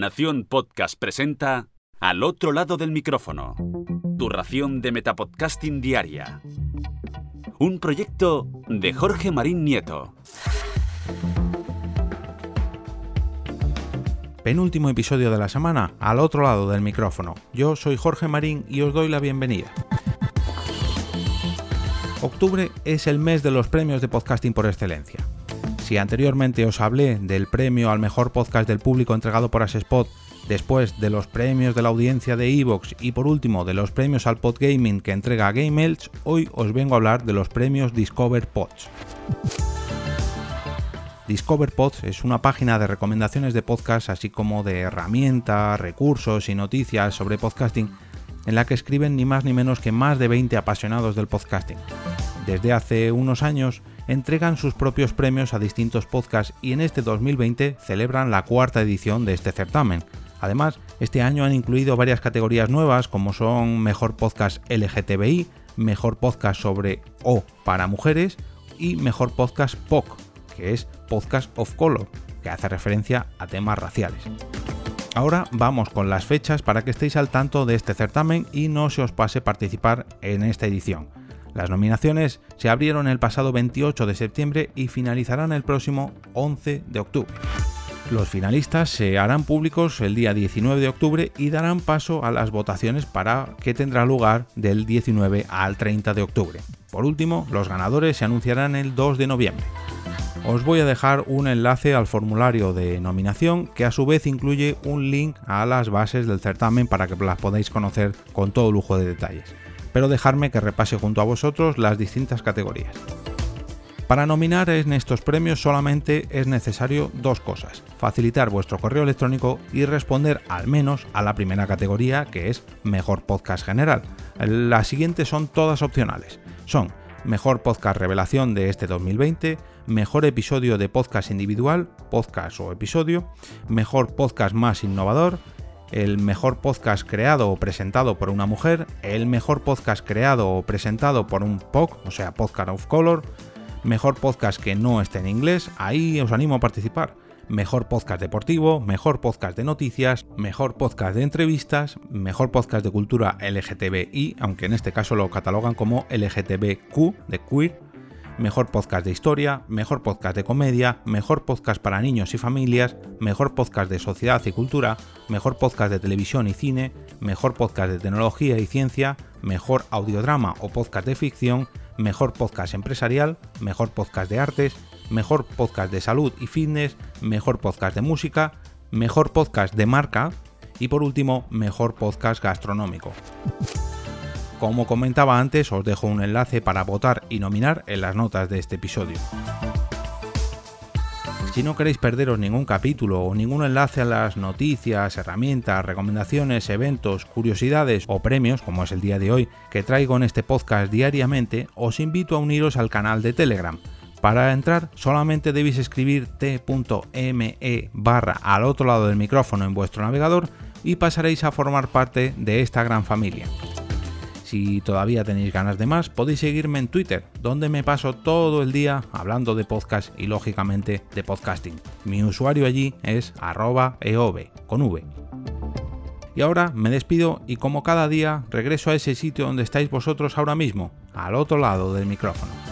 Nación Podcast presenta Al otro lado del micrófono. Tu ración de Metapodcasting Diaria. Un proyecto de Jorge Marín Nieto. Penúltimo episodio de la semana, al otro lado del micrófono. Yo soy Jorge Marín y os doy la bienvenida. Octubre es el mes de los premios de podcasting por excelencia. Si anteriormente os hablé del premio al mejor podcast del público entregado por Asespot, después de los premios de la audiencia de Evox y por último de los premios al Podgaming que entrega Game hoy os vengo a hablar de los premios Discover Pods. Discover Pods es una página de recomendaciones de podcast, así como de herramientas, recursos y noticias sobre podcasting, en la que escriben ni más ni menos que más de 20 apasionados del podcasting. Desde hace unos años entregan sus propios premios a distintos podcasts y en este 2020 celebran la cuarta edición de este certamen. Además, este año han incluido varias categorías nuevas como son Mejor Podcast LGTBI, Mejor Podcast sobre O para mujeres y Mejor Podcast POC, que es Podcast of Color, que hace referencia a temas raciales. Ahora vamos con las fechas para que estéis al tanto de este certamen y no se os pase participar en esta edición. Las nominaciones se abrieron el pasado 28 de septiembre y finalizarán el próximo 11 de octubre. Los finalistas se harán públicos el día 19 de octubre y darán paso a las votaciones para que tendrá lugar del 19 al 30 de octubre. Por último, los ganadores se anunciarán el 2 de noviembre. Os voy a dejar un enlace al formulario de nominación que a su vez incluye un link a las bases del certamen para que las podáis conocer con todo lujo de detalles pero dejarme que repase junto a vosotros las distintas categorías. Para nominar en estos premios solamente es necesario dos cosas, facilitar vuestro correo electrónico y responder al menos a la primera categoría que es Mejor Podcast General. Las siguientes son todas opcionales. Son Mejor Podcast Revelación de este 2020, Mejor Episodio de Podcast Individual, Podcast o Episodio, Mejor Podcast Más Innovador, el mejor podcast creado o presentado por una mujer, el mejor podcast creado o presentado por un POC, o sea, Podcast of Color, mejor podcast que no esté en inglés, ahí os animo a participar. Mejor podcast deportivo, mejor podcast de noticias, mejor podcast de entrevistas, mejor podcast de cultura LGTBI, aunque en este caso lo catalogan como LGTBQ de queer, mejor podcast de historia, mejor podcast de comedia, mejor podcast para niños y familias, mejor podcast de sociedad y cultura, mejor podcast de televisión y cine, mejor podcast de tecnología y ciencia, mejor audiodrama o podcast de ficción, mejor podcast empresarial, mejor podcast de artes, mejor podcast de salud y fitness, mejor podcast de música, mejor podcast de marca y por último, mejor podcast gastronómico. Como comentaba antes, os dejo un enlace para votar y nominar en las notas de este episodio. Si no queréis perderos ningún capítulo o ningún enlace a las noticias, herramientas, recomendaciones, eventos, curiosidades o premios, como es el día de hoy, que traigo en este podcast diariamente, os invito a uniros al canal de Telegram. Para entrar solamente debéis escribir t.me barra al otro lado del micrófono en vuestro navegador y pasaréis a formar parte de esta gran familia. Si todavía tenéis ganas de más, podéis seguirme en Twitter, donde me paso todo el día hablando de podcast y lógicamente de podcasting. Mi usuario allí es arroba eov, con V. Y ahora me despido y como cada día regreso a ese sitio donde estáis vosotros ahora mismo, al otro lado del micrófono.